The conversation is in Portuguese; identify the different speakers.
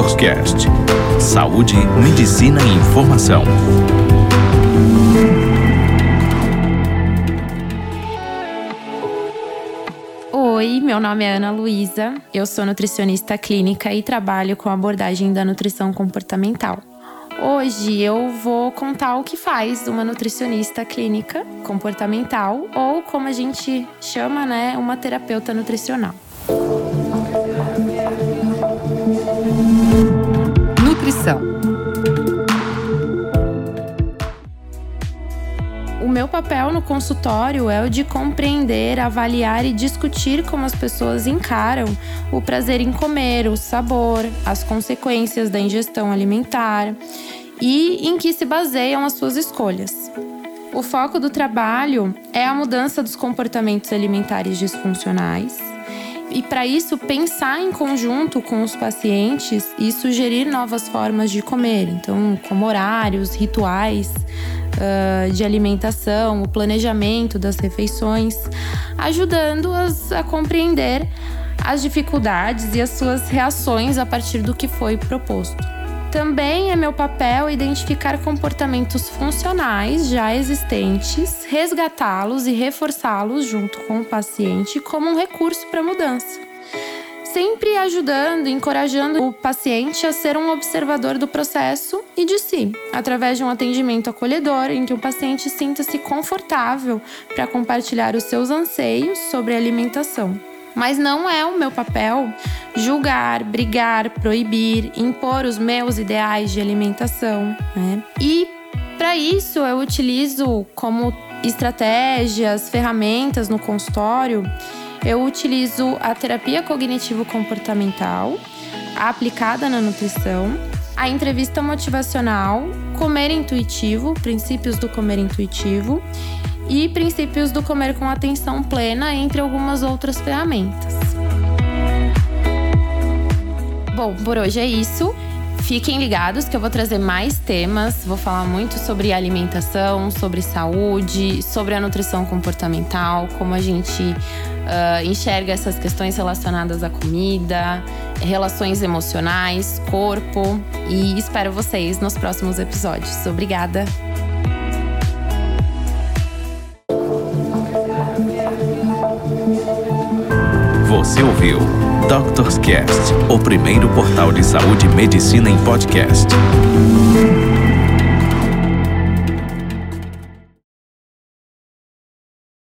Speaker 1: Doctors Cast. Saúde, medicina e informação.
Speaker 2: Oi, meu nome é Ana Luísa, eu sou nutricionista clínica e trabalho com abordagem da nutrição comportamental. Hoje eu vou contar o que faz uma nutricionista clínica comportamental ou como a gente chama, né, uma terapeuta nutricional. Meu papel no consultório é o de compreender, avaliar e discutir como as pessoas encaram o prazer em comer, o sabor, as consequências da ingestão alimentar e em que se baseiam as suas escolhas. O foco do trabalho é a mudança dos comportamentos alimentares disfuncionais e, para isso, pensar em conjunto com os pacientes e sugerir novas formas de comer, então, como horários, rituais uh, de alimentação, o planejamento das refeições, ajudando-as a compreender as dificuldades e as suas reações a partir do que foi proposto. Também é meu papel identificar comportamentos funcionais já existentes, resgatá-los e reforçá-los junto com o paciente como um recurso para mudança. Sempre ajudando, encorajando o paciente a ser um observador do processo e de si, através de um atendimento acolhedor em que o paciente sinta-se confortável para compartilhar os seus anseios sobre alimentação. Mas não é o meu papel julgar, brigar, proibir, impor os meus ideais de alimentação. Né? E para isso eu utilizo como estratégias, ferramentas no consultório, eu utilizo a terapia cognitivo-comportamental aplicada na nutrição, a entrevista motivacional, comer intuitivo, princípios do comer intuitivo e princípios do comer com atenção plena, entre algumas outras ferramentas. Bom, por hoje é isso. Fiquem ligados que eu vou trazer mais temas. Vou falar muito sobre alimentação, sobre saúde, sobre a nutrição comportamental, como a gente uh, enxerga essas questões relacionadas à comida, relações emocionais, corpo. E espero vocês nos próximos episódios. Obrigada!
Speaker 1: Você ouviu Doctors Cast, o primeiro portal de saúde e medicina em podcast.